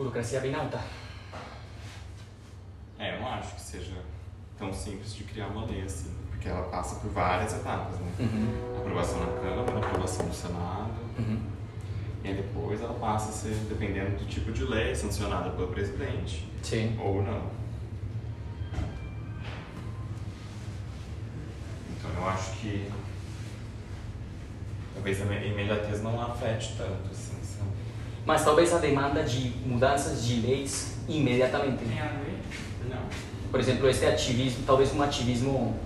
burocracia bem alta. É, eu não acho que seja tão simples de criar uma lei assim, porque ela passa por várias etapas, né? Uhum. Aprovação na Câmara, aprovação no Senado, Uhum. e aí depois ela passa a ser, dependendo do tipo de lei, sancionada pelo presidente Sim. ou não. Então eu acho que talvez a imediatez não afete tanto, assim? Mas talvez a demanda de mudanças de leis imediatamente. Tem a ver? Não. Por exemplo, este ativismo, talvez um ativismo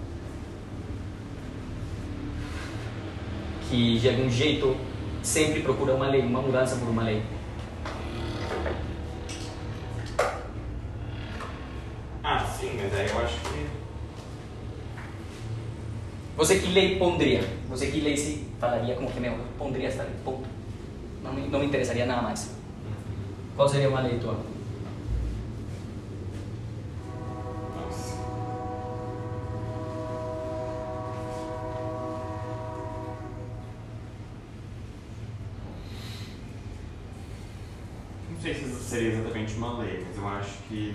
que de algum jeito sempre procura uma lei, uma mudança por uma lei. Ah, sim, mas aí eu acho que Você que lei pondria? Você que lei se falaria como que meu, pondria esta lei, ponto. Não me, não me interessaria nada mais. Qual seria uma lei tua? Não sei se seria exatamente uma lei, mas eu acho que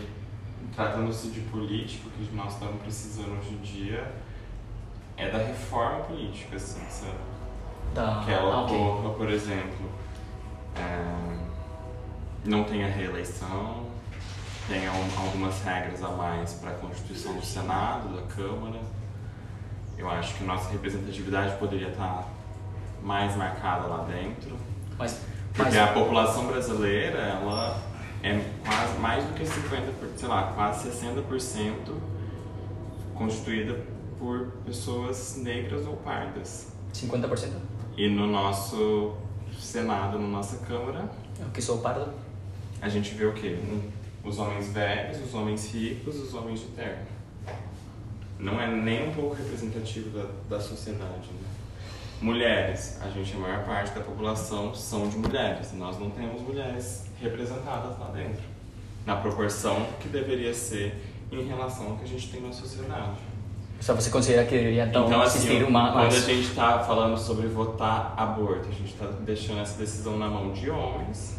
tratando-se de político, o que nós estamos precisando hoje em dia é da reforma política, assim, sabe? Da, Que ela ah, ok. ocorra, por exemplo, é, não tenha reeleição, tenha um- algumas regras a mais para a constituição do Senado, da Câmara. Eu acho que nossa representatividade poderia estar mais marcada lá dentro. Mas, Porque mas a população brasileira, ela é quase mais do que 50%, por- sei lá, quase 60% constituída por pessoas negras ou pardas. 50%? E no nosso Senado, na nossa Câmara, Eu que sou pardo. a gente vê o quê? Os homens velhos, os homens ricos, os homens de terno. Não é nem um pouco representativo da, da sociedade. Né? Mulheres, a gente, a maior parte da população são de mulheres. Nós não temos mulheres representadas lá dentro, na proporção que deveria ser em relação ao que a gente tem na sociedade. Só você considera que deveria então, Então, assim, existir ó, uma. quando a gente está falando sobre votar aborto, a gente está deixando essa decisão na mão de homens,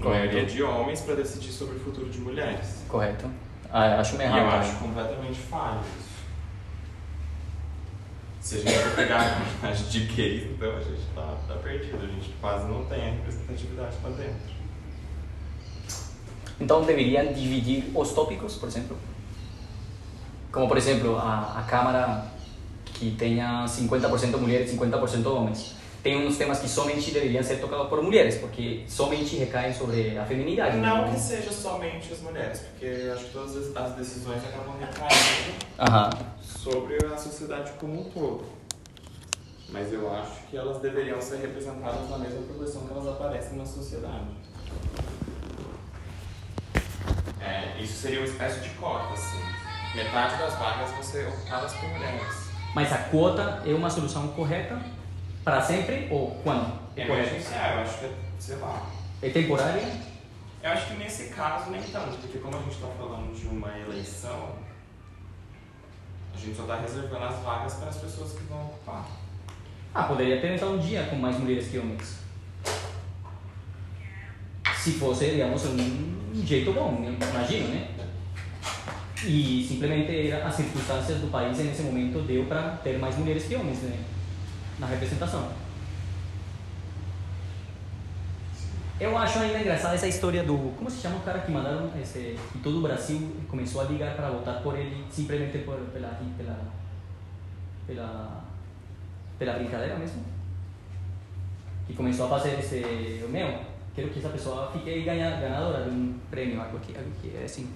Correto. maioria de homens, para decidir sobre o futuro de mulheres. Correto. Ah, acho meio E eu errado. acho completamente falho isso. Se a gente for pegar a comunidade de gays, então a gente tá, tá perdido. A gente quase não tem a representatividade lá dentro. Então deveriam dividir os tópicos, por exemplo? Como, por exemplo, a, a Câmara que tenha 50% mulheres e 50% homens. Tem uns temas que somente deveriam ser tocados por mulheres, porque somente recaem sobre a feminidade. Não que seja somente as mulheres, porque acho que todas as- as decisões acabam recaindo Aham. sobre a sociedade como um todo. Mas eu acho que elas deveriam ser representadas na mesma proporção que elas aparecem na sociedade. É, isso seria uma espécie de cota, assim. Metade das vagas vão ser ocupadas por mulheres. Mas a quota é uma solução correta para sempre ou quando? Emergencial, eu acho que é, sei lá. É temporária? Eu acho que nesse caso nem tanto, porque como a gente está falando de uma eleição, a gente só está reservando as vagas para as pessoas que vão ocupar. Ah, poderia ter então um dia com mais mulheres que homens. Se fosse, digamos, um jeito bom, imagino, né? E simplesmente era- as circunstâncias do país nesse momento deu para ter mais mulheres que homens né? na representação. Eu acho ainda engraçada essa história do. Como se chama o cara que mandaram? Esse, que todo o Brasil começou a ligar para votar por ele simplesmente por, pela, pela, pela, pela brincadeira mesmo? Que começou a fazer esse. Meu, quero que essa pessoa fique ganha, ganadora de um prêmio, algo que, algo que é assim.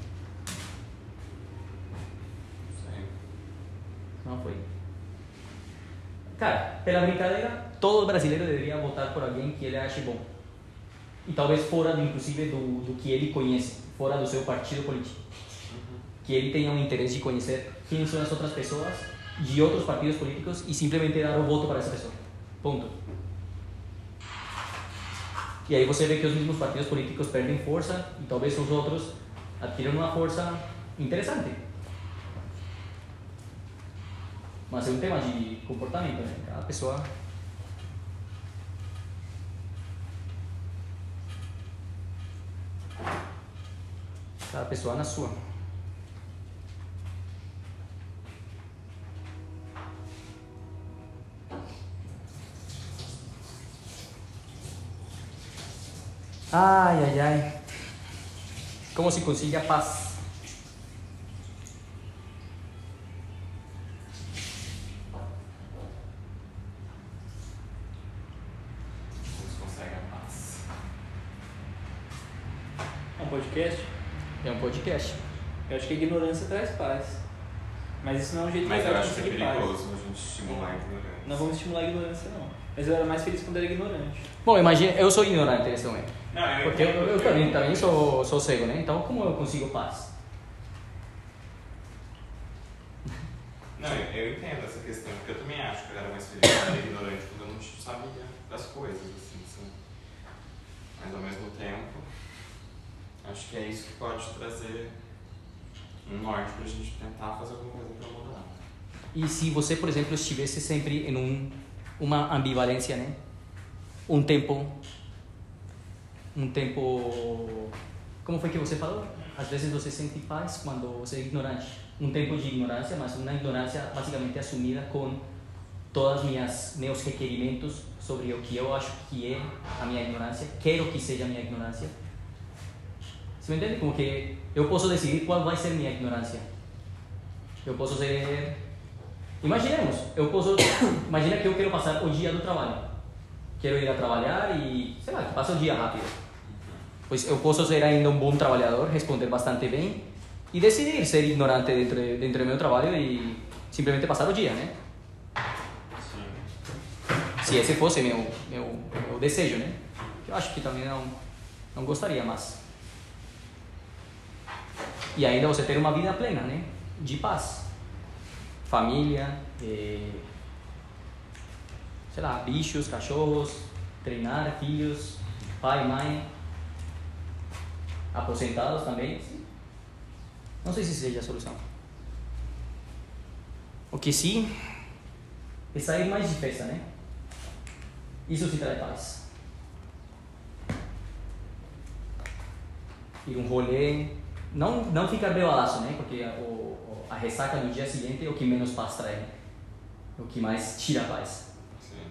Não foi. Cara, pela brincadeira, todo brasileiro deveria votar por alguém que ele ache bom. E talvez fora, inclusive, do, do que ele conhece, fora do seu partido político. Que ele tenha um interesse de conhecer quem são as outras pessoas de outros partidos políticos e simplesmente dar o voto para essa pessoa. Ponto. E aí você vê que os mesmos partidos políticos perdem força e talvez os outros adquiram uma força interessante. Mas é um tema de comportamento, né? Cada pessoa. Cada pessoa na sua. Ai, ai, ai. Como se consiga paz? Podcast? É um podcast. Eu acho que a ignorância traz paz. Mas isso não é um jeito Mas legal eu de acho que é conseguir paz. perigoso a gente estimular a ignorância. Não vamos estimular a ignorância, não. Mas eu era mais feliz quando era ignorante. Bom, imagina, eu sou ignorante nesse momento. Não, eu Porque eu, entendo, eu também, também sou, sou cego, né? Então, como eu consigo paz? Não, eu, eu entendo essa questão, porque eu também acho que eu era mais feliz quando era ignorante, quando eu não sabia das coisas, assim, sabe? Mas ao mesmo tempo, acho que é isso que pode trazer um norte pra gente tentar fazer alguma coisa pra mudar. E se você, por exemplo, estivesse sempre em um, uma ambivalência, né? Um tempo. Um tempo. Como foi que você falou? Às vezes você sente paz quando você é ignorante. Um tempo de ignorância, mas uma ignorância basicamente assumida com todos minhas meus requerimentos sobre o que eu acho que é a minha ignorância, quero que seja a minha ignorância. Você me entende? Como que eu posso decidir qual vai ser minha ignorância. Eu posso ser Imaginemos, eu posso. Imagina que eu quero passar o dia do trabalho. Quero ir a trabalhar e, sei lá, que passe o dia rápido. Pois eu posso ser ainda um bom trabalhador, responder bastante bem e decidir ser ignorante dentro, dentro do meu trabalho e simplesmente passar o dia, né? Se esse fosse meu, meu, meu desejo, né? Eu acho que também não, não gostaria, mas. E ainda você ter uma vida plena, né? De paz. Família, eh, sei lá, bichos, cachorros, treinar, filhos, pai, mãe, aposentados também. Não sei se seja a solução. O que sim é sair mais de festa, né? Isso se traz paz. Ir um rolê, não, não ficar bebalaço, né? Porque a, o, a ressaca no dia seguinte é o que menos paz traz, né? O que mais tira a paz. Sim.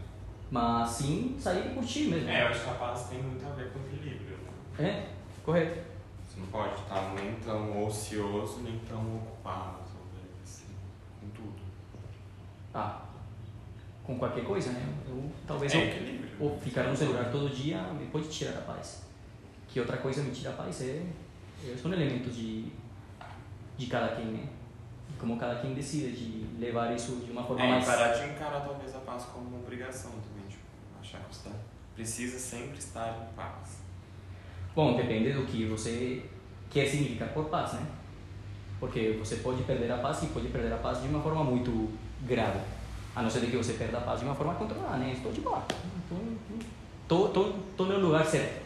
Mas sim sair e curtir mesmo. É, eu acho que a paz tem muito a ver com equilíbrio. Né? É, correto. Você não pode estar nem tão ocioso, nem tão ocupado, assim, com tudo. Ah, com qualquer coisa, né? Eu, talvez é eu, equilíbrio. ou ficar no celular todo dia me pode tirar a paz. Que outra coisa me tira a paz é são elementos de, de cada quem, né? E como cada quem decide de levar isso de uma forma É, mais... parar de encarar talvez a paz como uma obrigação também, tipo, achar que você tá- precisa sempre estar em paz. Bom, depende do que você quer significar por paz, né? Porque você pode perder a paz e pode perder a paz de uma forma muito grave. A não ser de que você perda a paz de uma forma controlada, né? Estou de boa. Estou, estou, estou no lugar certo.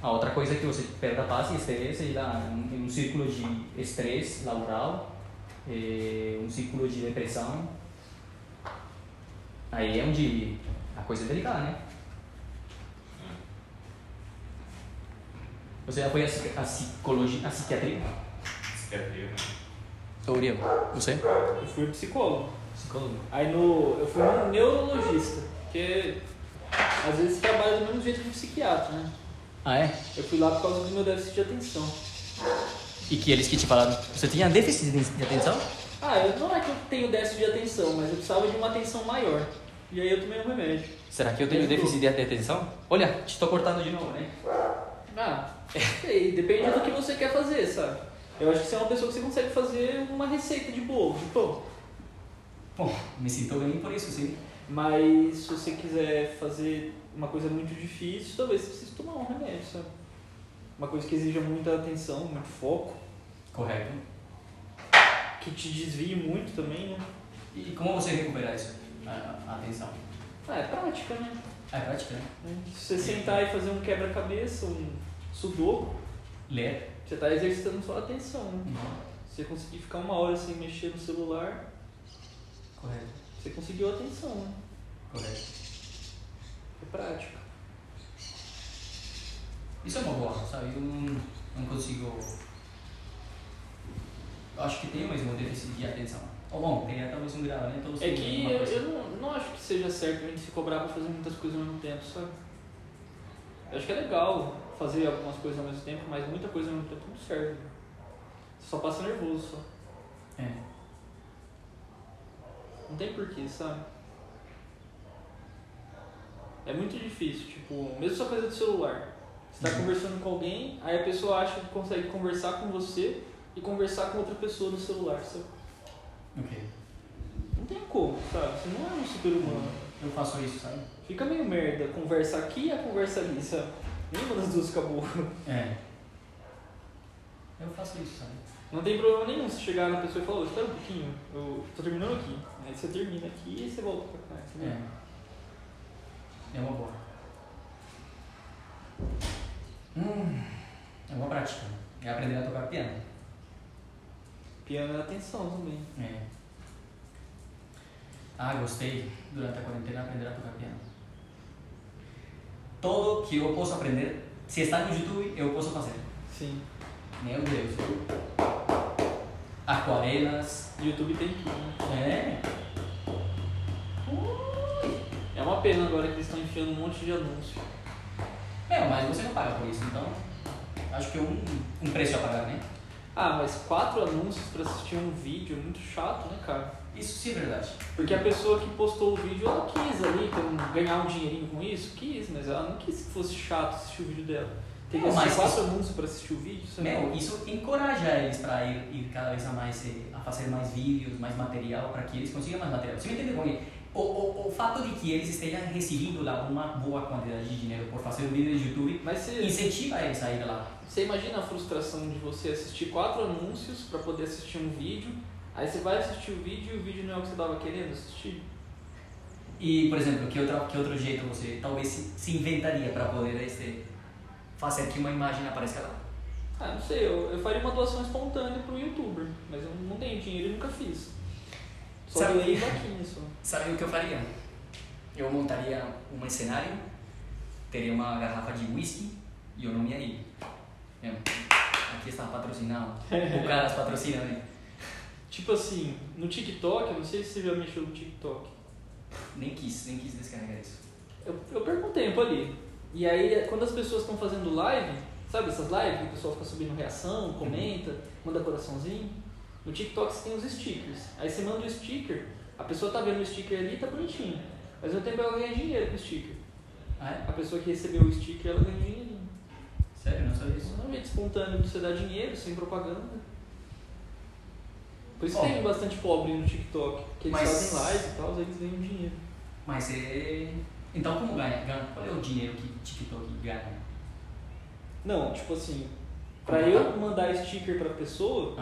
A outra coisa é que você perda a paz e esteja sei lá, em um círculo de estresse laboral, eh, um círculo de depressão. Aí é onde a coisa é delicada, né? Você já foi a, a psicologia, a psiquiatria? Psiquiatria, né? Uriel, você? Eu fui psicólogo. Psicólogo. Aí no, eu fui um neurologista, que às vezes trabalha do mesmo jeito que um psiquiatra, né? Ah, é? Eu fui lá por causa do meu déficit de atenção. E que eles que te falaram, você tinha déficit de atenção? Ah, eu, não é que eu tenho déficit de atenção, mas eu precisava de uma atenção maior. E aí eu tomei um remédio. Será que eu tenho déficit de atenção? Olha, te estou cortando de novo, né? Ah, sei, depende do que você quer fazer, sabe? Eu acho que você é uma pessoa que você consegue fazer uma receita de bolo, de pão. Bom, me sinto bem por isso, sim. Mas se você quiser fazer uma coisa muito difícil, talvez você precise tomar um remédio, sabe? Uma coisa que exija muita atenção, muito foco, Correto. que te desvie muito também, né? E como você recupera isso? A, atenção? Ah, é prática, né? É prática, né? Se você sentar e fazer um quebra-cabeça, um sudoku, Ler. você está exercitando sua atenção, né? Se você conseguir ficar uma hora sem mexer no celular, Correto. você conseguiu a atenção, né? Correto. É prática. Isso é uma boa, sabe? Eu não, Não consigo. Eu acho que tem mesmo um déficit de atenção. Ou bom, tem talvez um grau, né? Todos É têm que eu, coisa. eu não, não acho que seja certo a gente se cobrar pra fazer muitas coisas ao mesmo tempo, sabe? Eu acho que é legal fazer algumas coisas ao mesmo tempo, mas muita coisa ao mesmo tempo não serve. Você só passa nervoso só. É. Não tem porquê, sabe? É muito difícil, tipo, mesmo essa coisa do celular. Você tá Uhum. conversando com alguém, aí a pessoa acha que consegue conversar com você e conversar com outra pessoa no celular, sabe? Ok. Não tem como, sabe? Você não é um super humano. Eu faço isso, sabe? Fica meio merda, conversa aqui e a conversa ali, sabe? Nenhuma das duas acabou. É. Eu faço isso, sabe? Não tem problema nenhum você chegar na pessoa e falar, "Ô, espera um pouquinho, eu tô terminando aqui. Aí você termina aqui e você volta pra cá, entendeu? É. É uma boa. Hum, é uma prática. É aprender a tocar piano. Piano é atenção também. É. Ah, gostei durante a quarentena aprender a tocar piano. Tudo que eu posso aprender, se está no YouTube, eu posso fazer. Sim. Meu Deus. Aquarelas. YouTube tem tudo, né? É. É uma pena agora que eles estão enfiando um monte de anúncio. Meu, mas você não paga por isso, então acho que é um, um preço a pagar, né? Ah, mas quatro anúncios pra assistir um vídeo é muito chato, né, cara? Isso sim é verdade. Porque a pessoa que postou o vídeo, ela quis ali ganhar um dinheirinho com isso, quis, mas ela não quis que fosse chato assistir o vídeo dela. Tem que assistir quatro isso- anúncios pra assistir o vídeo, sabe? Meu, isso encoraja eles para ir, ir cada vez a mais eh, a fazer mais vídeos, mais material, para que eles consigam mais material. Você me entende como o, o, o fato de que eles estejam recebendo lá uma boa quantidade de dinheiro por fazer um vídeo de YouTube Mas você, incentiva eles a ir lá. você imagina a frustração de você assistir quatro anúncios pra poder assistir um vídeo, aí você vai assistir o vídeo e o vídeo não é o que você tava querendo assistir? E, por exemplo, que, outra, que outro jeito você talvez se, se inventaria para poder este, fazer que uma imagem apareça lá? Ah, não sei, eu, eu faria uma doação espontânea pro youtuber, mas eu não tenho dinheiro e nunca fiz. Sabe- vaquinha só. Sabe o que eu faria? Eu montaria um cenário, teria uma garrafa de whisky e o nome aí. É, Aqui está patrocinado. O Caras patrocina, né? Tipo assim, no TikTok, eu não sei se você já mexeu no TikTok. Nem quis, nem quis descarregar isso. Eu, eu perco um tempo ali. E aí, quando as pessoas estão fazendo live, sabe essas lives que o pessoal fica subindo reação, comenta, manda coraçãozinho? No TikTok você tem os stickers. Aí você manda o sticker, a pessoa tá vendo o sticker ali e tá bonitinho. Mas no tempo ela ganha dinheiro com o sticker. Ah, é? A pessoa que recebeu o sticker, ela ganha dinheirinho. Sério? Não sabia Isso isso. não é um jeito espontâneo você dar dinheiro, sem propaganda. Por isso tem bastante pobre no TikTok. Que eles Mas- fazem live e tal, eles ganham dinheiro. Mas é. Então, como ganha? ganha? Qual é o dinheiro que TikTok ganha? Não, tipo assim, pra eu mandar sticker pra pessoa.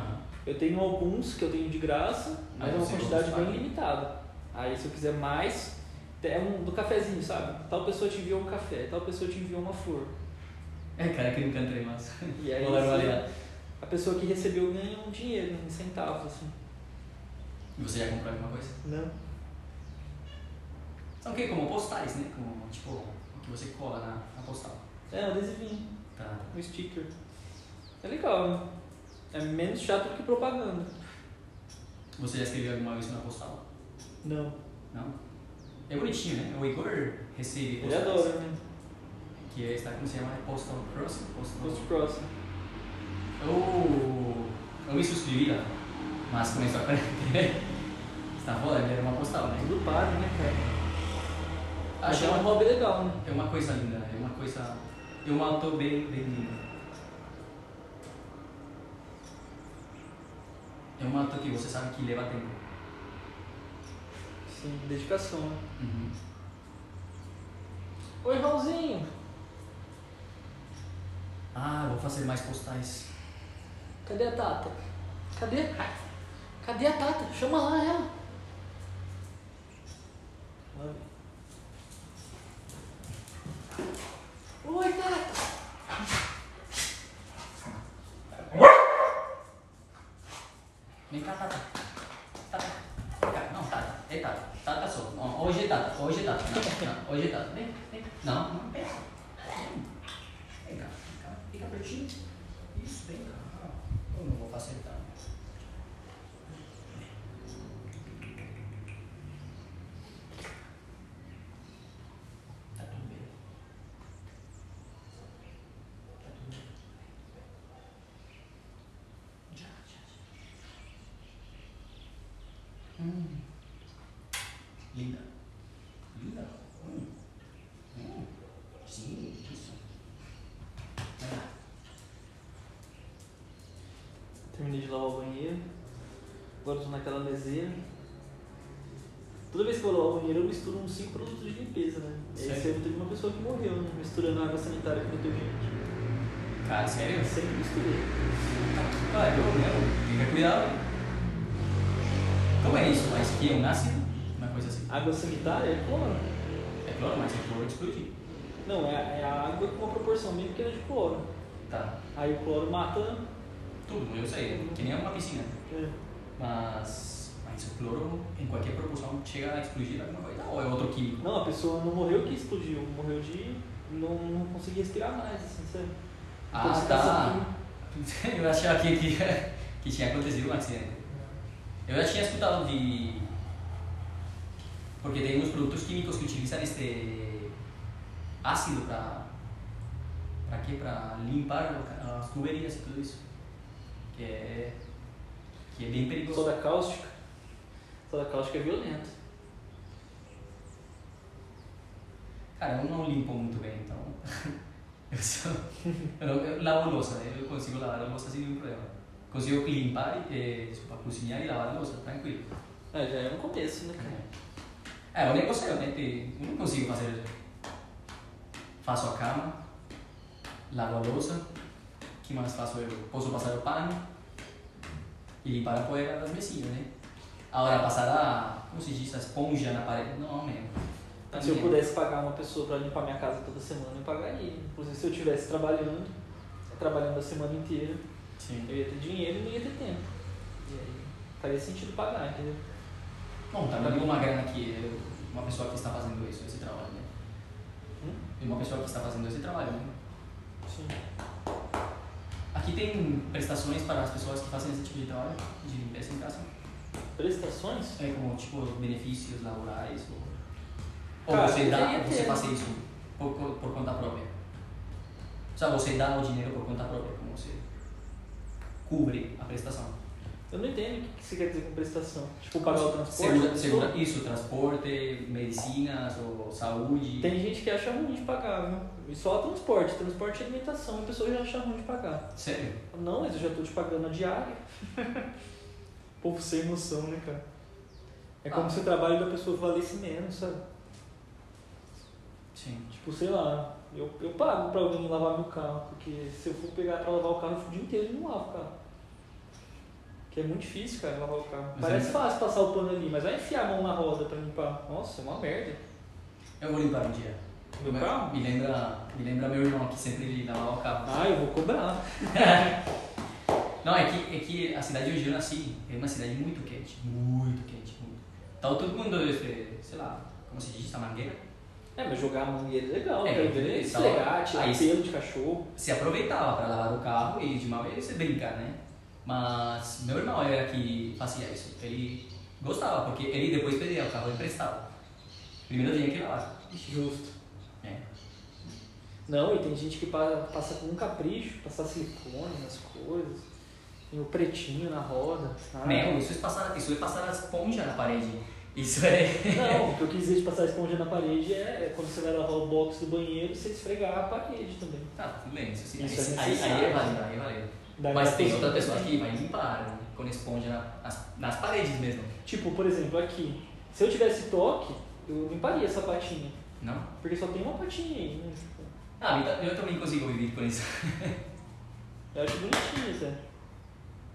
Eu tenho alguns que eu tenho de graça, mas é uma quantidade compra bem limitada. Aí se eu quiser mais, é um do cafezinho, sabe? Tal pessoa te enviou um café, tal pessoa te enviou uma flor. É, cara, que nunca entrei mais. E aí a pessoa que recebeu ganha um dinheiro, em centavos, assim. E você já comprou alguma coisa? Não. São o quê? Como postais, né? Como, tipo, o que você cola na, na postal. É, um adesivinho, Tá. um sticker. É legal, né? É menos chato do que propaganda. Você já escreveu alguma vez na postal? Não. Não? É bonitinho, né? O Igor recebe Ele postais. adora, né? Que é, está, como se chama? É Postal Cross? Postal... Post próximo. Eu, eu me suscrevi lá, mas começou a quarentena. Está foda, ele era uma postal, né? Tudo pago, né, cara? Mas Achei é um uma, hobby legal, né? é uma coisa linda, é uma coisa... É um autor bem, bem lindo. É um ato que você sabe que leva tempo. Sim, dedicação, né? Uhum. Oi, Raulzinho! Ah, vou fazer mais postais. Cadê a Tata? Cadê? Cadê a Tata? Chama lá ela. Oi, Tata. Vem cá, Tata. Tata. Vem cá. Não, Tata. É Tata. Tata só. Não, hoje é Tata. Hoje é Tata. Não, não. Hoje é Tata. Vem, vem. Não, não, pensa. Vem cá. Vem cá. Fica pertinho. Isso. pra acertar. Tá tudo bem. Tá tudo bem. Já, já, já. Hum. Linda. Linda. Hum. Hum. Sim, isso. Vai lá. Terminei de lavar o banheiro. Agora estou naquela meseira. Toda vez que eu vou lavar o banheiro, eu misturo uns 5 produtos de limpeza, né? Esse Sério? ano teve uma pessoa que morreu, né? Misturando água sanitária com detergente. Cara, sério? Eu sempre misturei. Ah, eu, meu, fica cuidado. Como é isso? Mas que é um ácido? Água sanitária é cloro. É cloro, mas é cloro de explodir. Não, é, é a água com uma proporção bem pequena de cloro. Tá. Aí o cloro mata. Tudo, eu sei. Que nem uma piscina. é, Mas, mas o cloro, em qualquer proporção, chega a explodir alguma coisa. Ou é outro químico? Não, a pessoa não morreu que explodiu, morreu de. não, não conseguia respirar mais, assim, sabe? Ah, Intoxicação tá. química. Eu achava que, que, que tinha acontecido um acidente. Eu já tinha escutado de. Porque tem uns produtos químicos que utilizam este ácido para. Para quê? Para limpar as tuberias e tudo isso. Que é. Que é bem perigoso. Soda cáustica. Soda cáustica é violento. Cara, eu não limpo muito bem, então. eu, só, eu, lavo louça, né? eu consigo lavar a louça sem nenhum problema. Consigo limpar, eh, desculpa, cozinhar e lavar a louça, tranquilo. É, já é no começo, né, cara? É, o negócio é realmente. Eu não consigo fazer. Faço a cama, lavo a louça, que mais faço? Eu posso passar o pano e limpar a poeira das mesinhas, né? Agora, passar a. Como se diz? A esponja na parede. Não, mesmo. Se eu pudesse pagar uma pessoa pra limpar minha casa toda semana, eu pagaria. Inclusive, se eu estivesse trabalhando, trabalhando a semana inteira, Sim. eu ia ter dinheiro e não ia ter tempo. E aí, faria sentido pagar, entendeu? Bom, também uma grana que uma pessoa que está fazendo isso, esse trabalho, né? Hum? E uma pessoa que está fazendo esse trabalho, né? Sim. Aqui tem prestações para as pessoas que fazem esse tipo de trabalho, de limpeza em casa. Prestações? É como, tipo, benefícios laborais ou... Ou Cara, você dá, você faz isso por, por conta própria. Ou seja, você dá o dinheiro por conta própria, como você cubre a prestação. Eu não entendo o que que você quer dizer com prestação. Tipo, pagar o transporte? Segura, segura, isso, transporte, medicinas ou saúde. Tem gente que acha ruim de pagar, viu? E só transporte, transporte e alimentação, a pessoa já acha ruim de pagar. Sério? Não, mas eu já tô te pagando a diária. povo sem noção, né, cara? É como Ah. se o trabalho da pessoa valesse menos, sabe? Sim. Tipo, sei lá, eu, eu pago pra alguém lavar meu carro, porque se eu for pegar pra lavar o carro, eu fico o dia inteiro e não lavo o carro. Que é muito difícil, cara, lavar o carro. Mas Parece é- fácil passar o pano ali, mas vai enfiar a mão na roda pra limpar. Nossa, é uma merda. Eu vou limpar um dia. Meu Me- carro? Me lembra, me lembra meu irmão que sempre ele lavava o carro. Ah, eu vou cobrar. Não, é que, é que a cidade onde eu nasci é uma cidade muito quente. Muito quente, muito. Então todo mundo, este, sei lá, como se diz, essa mangueira, É, mas jogar a mangueira é legal, É, quero ver. é, Esfregar, tirar pelo de cachorro. se aproveitava para lavar o carro e de uma vez você brincar, né? Mas meu irmão era que fazia isso. Ele gostava, porque ele depois pedia o carro emprestado. Primeiro tinha que lavar. Justo. É. Não, e tem gente que pa- passa com um capricho, passar silicone nas coisas. Tem o pretinho na roda. Ah, Meu, isso é passar, isso é passar a esponja na parede. Isso é. Não, o que eu quis dizer de passar a esponja na parede é, é quando você vai lavar o box do banheiro, você esfregar a parede também. Tá, tudo bem, isso sim. Isso é aí, aí é válido, aí é válido. Daí Mas tem outra pessoa que vai limpar né, com esponja na- nas, nas paredes mesmo. Tipo, por exemplo, aqui. Se eu tivesse toque, eu limparia essa patinha. Não? Porque só tem uma patinha aí. Né? Tipo, Ah, eu também consigo viver com isso. Eu acho bonitinho, Zé.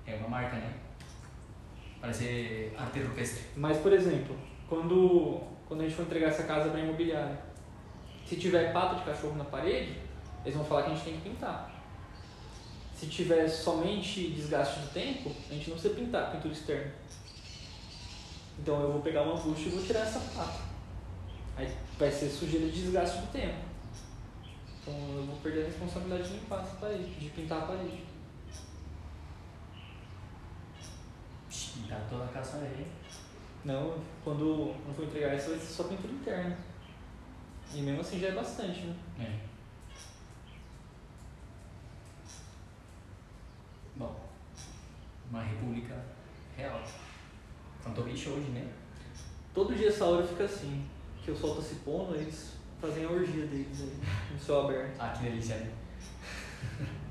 É uma marca, né? Parece arte rupestre. Mas, por exemplo, quando, quando a gente for entregar essa casa para imobiliária, se tiver pato de cachorro na parede, eles vão falar que a gente tem que pintar. Se tiver somente desgaste do tempo, a gente não precisa pintar, pintura externa. Então eu vou pegar uma bucha e vou tirar essa pata. Aí vai ser sujeira de desgaste do tempo. Então eu vou perder a responsabilidade de limpar essa parede, de pintar a parede. Pintar toda a casa aí. Não, quando não for entregar essa vai ser só pintura interna. E mesmo assim já é bastante, né? É. Bom, uma república real. Tanto bicho hoje, né? Todo dia essa hora fica assim, que o sol tá se pondo, eles fazem a orgia deles aí, no céu aberto. Ah, que delícia, né?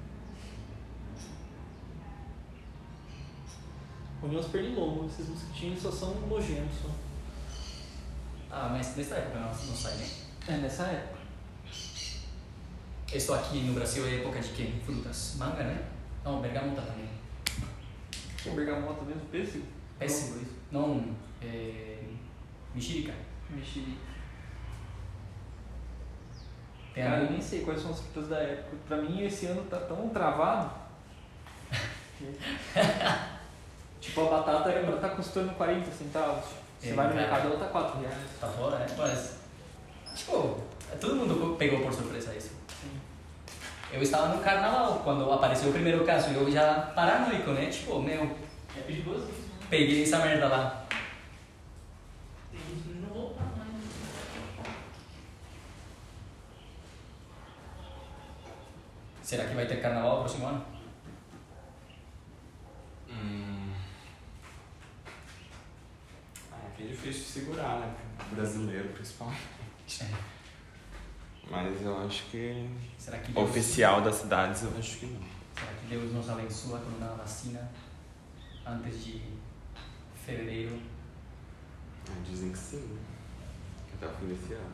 União pernilongos, esses mosquitinhos só são nojentos. Só. Ah, mas nessa época não, não sai, né? É, nessa época. Isso aqui no Brasil é época de quê? Frutas. Manga, né? Não, bergamota também. O bergamota mesmo, pêssego? Pêssego, isso. Não, é... Mexerica. Mexerica. Tem Cara, eu nem sei quais são as frutas da época. Pra mim, esse ano tá tão travado. tipo, a batata ela tá custando 40 centavos. Você É, vai no mercado, ela tá 4 reais. Tá fora, né? Mas, tipo, todo mundo pegou por surpresa isso. Eu estava no carnaval quando apareceu o primeiro caso e eu já paranoico, né? Tipo, meu, É perigoso isso, né? peguei essa merda lá. Tem que não voltar mais. Será que vai ter carnaval no próximo ano? Hum. Ah, é difícil de segurar, né? Brasileiro, principalmente. Mas eu acho que. Que Deus, Oficial das cidades, eu acho que não. será que Deus nos abençoa com uma vacina antes de fevereiro? Ah, dizem que sim, né? Que até o fim desse ano.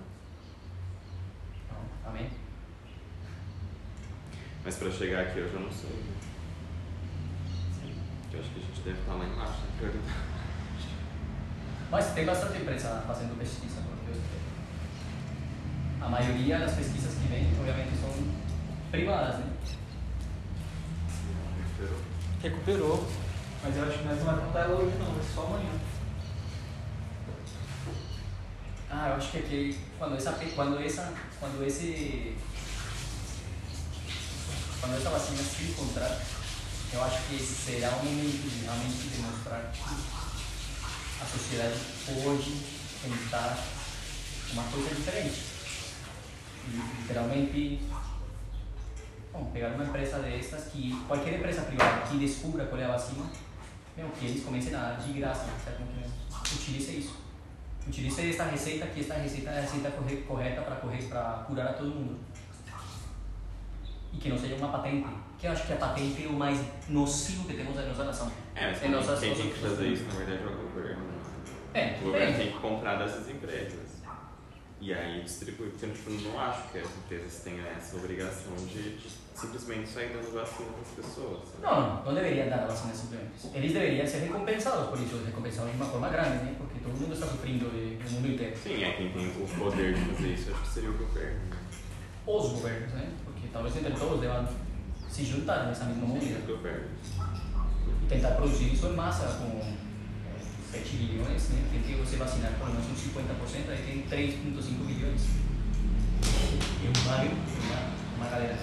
Não, amém? Mas pra chegar aqui eu já não sei, né? Eu acho que a gente deve estar lá embaixo, na prioridade. Mas tem bastante empresa fazendo pesquisa, porque eu- a maioria das pesquisas que vêm, obviamente, são privadas, né? Recuperou. Recuperou. Mas eu acho que nós não vai contar ela hoje não, é só amanhã. Ah, eu acho que aqui, quando essa, quando essa, quando esse, quando essa vacina se encontrar, eu acho que será um momento de realmente demonstrar que a sociedade pode tentar uma coisa diferente. E, literalmente, bom, pegar uma empresa destas que, qualquer empresa privada que descubra qual é a vacina, meu, que eles comecem a dar de graça, certo? Que utilize isso. Utilize esta receita, que esta receita é a receita corre- correta para correr para curar a todo mundo. E que não seja uma patente, que eu acho que a patente é o mais nocivo que temos na nossa nação. É, mas nossas- quem tem que fazer isso, na verdade, é o governo. né? É, O governo bem, tem que comprar dessas empresas. E aí distribui, porque tipo, não acho que as empresas tenham essa obrigação de, de simplesmente sair dando vacina para as pessoas. sabe? Não, não, deveriam dar vacina simplesmente. Eles deveriam ser recompensados por isso, recompensados de uma forma grande, né? Porque todo mundo está sofrendo no mundo inteiro. Sim, é quem tem o poder de fazer isso, acho que seria o governo. Os governos, né? Porque talvez entre todos devam se juntar nessa mesma Sim, movida. o governo. e tentar produzir isso em massa com 7 bilhões, né? Tem que você vacinar pelo menos uns 50%, aí tem 3,5 bilhões. E um barrio, uma, uma galera.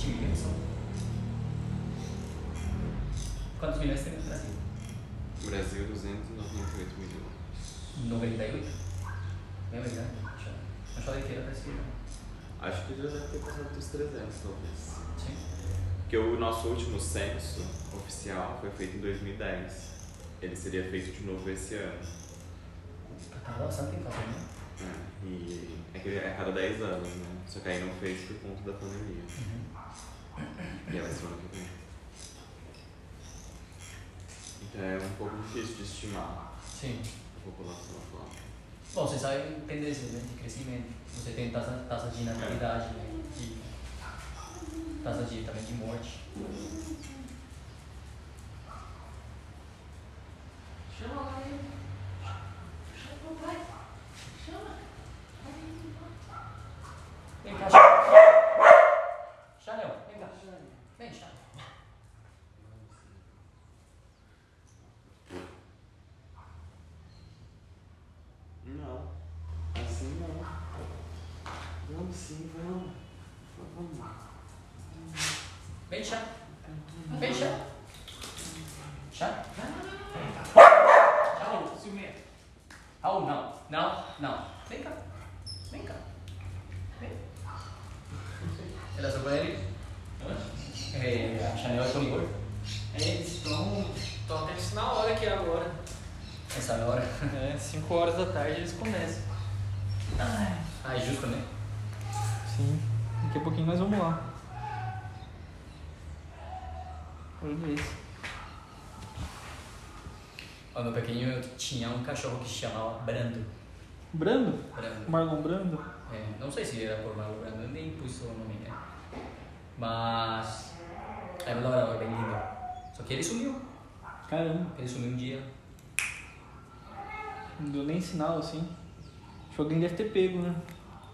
Bilhões são. Quantos milhões tem no Brasil? Brasil, 298 milhões. 98? É verdade. Eu- Eu falei que esquerda. Acho que já deve ter passado dos 300, talvez. Sim. Porque o nosso último censo oficial foi feito em 2010. Ele seria feito de novo esse ano. Tá bastante tempo fazendo, né? É, e é que é a cada 10 anos, né? Só que aí não fez por conta da pandemia. E ela ser ano que vem. Então é um pouco difícil de estimar Sim. a população atual. Bom, você sabe tendências né, de crescimento. Você tem taxa, taxa de natalidade, né, de, taxa de, também de morte. Chama lá ele. Chama o pai. Chama. Vem cá. Chanel, vem cá. Vem, Chanel. Não, assim não. Vamos sim, vamos. Vamos. Vem, chá. Vem, chá. Chá. Raul, ciumento. Raul, não. Não, não. Vem cá. Vem cá. Vem. Ela só ele? É, a Chanel é com Igor. Eles estão estão até na hora é agora. Essa é a hora. É, 5 horas da tarde eles começam. Ah, é justo, né? Sim. Daqui a pouquinho nós vamos lá. Olha isso. Quando eu tinha um cachorro que se chamava Brando. Brando? Brando. Marlon Brando? É, não sei se era por Marlon Brando, eu nem pus o nome, né? Mas era um labrador bem lindo. Só que ele sumiu. Caramba, Ele sumiu um dia. não deu nem sinal assim. Acho que alguém deve ter pego, né?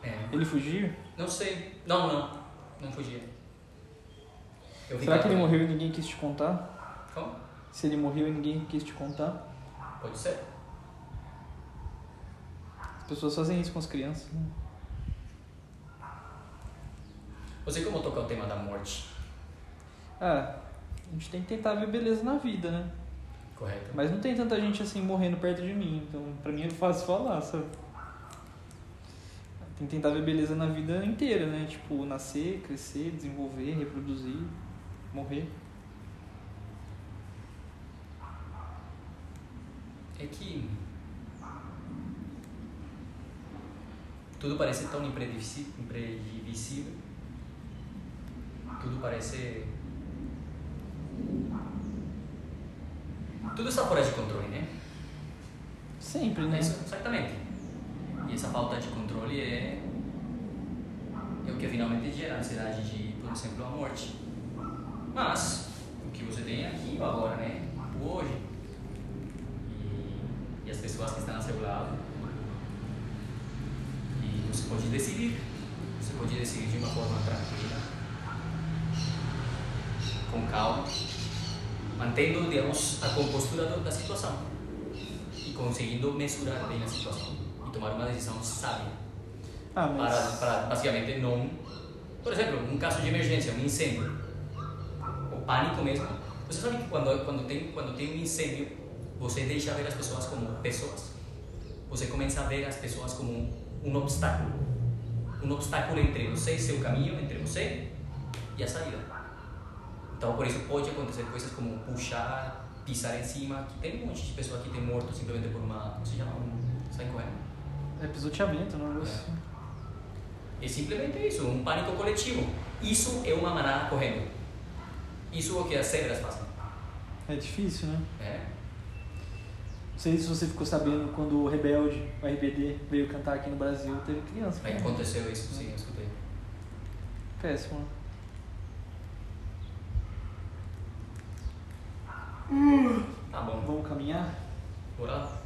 É. Ele fugiu? Não sei. Não, não. Não fugia. Eu Será que ele morreu e ninguém quis te contar? Como? Se ele morreu e ninguém quis te contar? Pode ser. As pessoas fazem isso com as crianças. Né? Você como tocar o tema da morte? Ah, a gente tem que tentar ver beleza na vida, né? Correto? Mas não tem tanta gente assim morrendo perto de mim, então pra mim é fácil falar, sabe? Tem que tentar ver beleza na vida inteira, né? Tipo, nascer, crescer, desenvolver, reproduzir, morrer. É que tudo parece tão imprevisível. Tudo parece tudo está fora de controle, né? Sempre, né? Isso, exatamente. E essa falta de controle é, é o que finalmente gera a ansiedade de, por exemplo, a morte. Mas, o que você tem aqui agora, né? O hoje. E, e as pessoas que estão ao seu lado. E você pode decidir. Você pode decidir de uma forma tranquila, com calma, mantendo, digamos, a compostura da situação e conseguindo mensurar bem a situação e tomar uma decisão sábia Ah, mas. para, para basicamente não, por exemplo, um caso de emergência, um incêndio, o pânico mesmo. Você sabe que quando quando tem quando tem um incêndio, você deixa ver as pessoas como pessoas. Você começa a ver as pessoas como um obstáculo, um obstáculo entre você e seu caminho, entre você e a saída. Então, por isso pode acontecer coisas como puxar, pisar em cima. Tem um monte de pessoa que tem morto simplesmente por uma, como se chama, um, sai correndo. É pisoteamento, não é? É simplesmente isso, um pânico coletivo. Isso é uma manada correndo. Isso o que as cebras fazem. É difícil, né? É. Não sei se você ficou sabendo quando o Rebelde, o RBD, veio cantar aqui no Brasil, teve criança. Aí né? aconteceu isso, sim, eu escutei. Péssimo, né? Tá bom, Vamos caminhar? bora lá.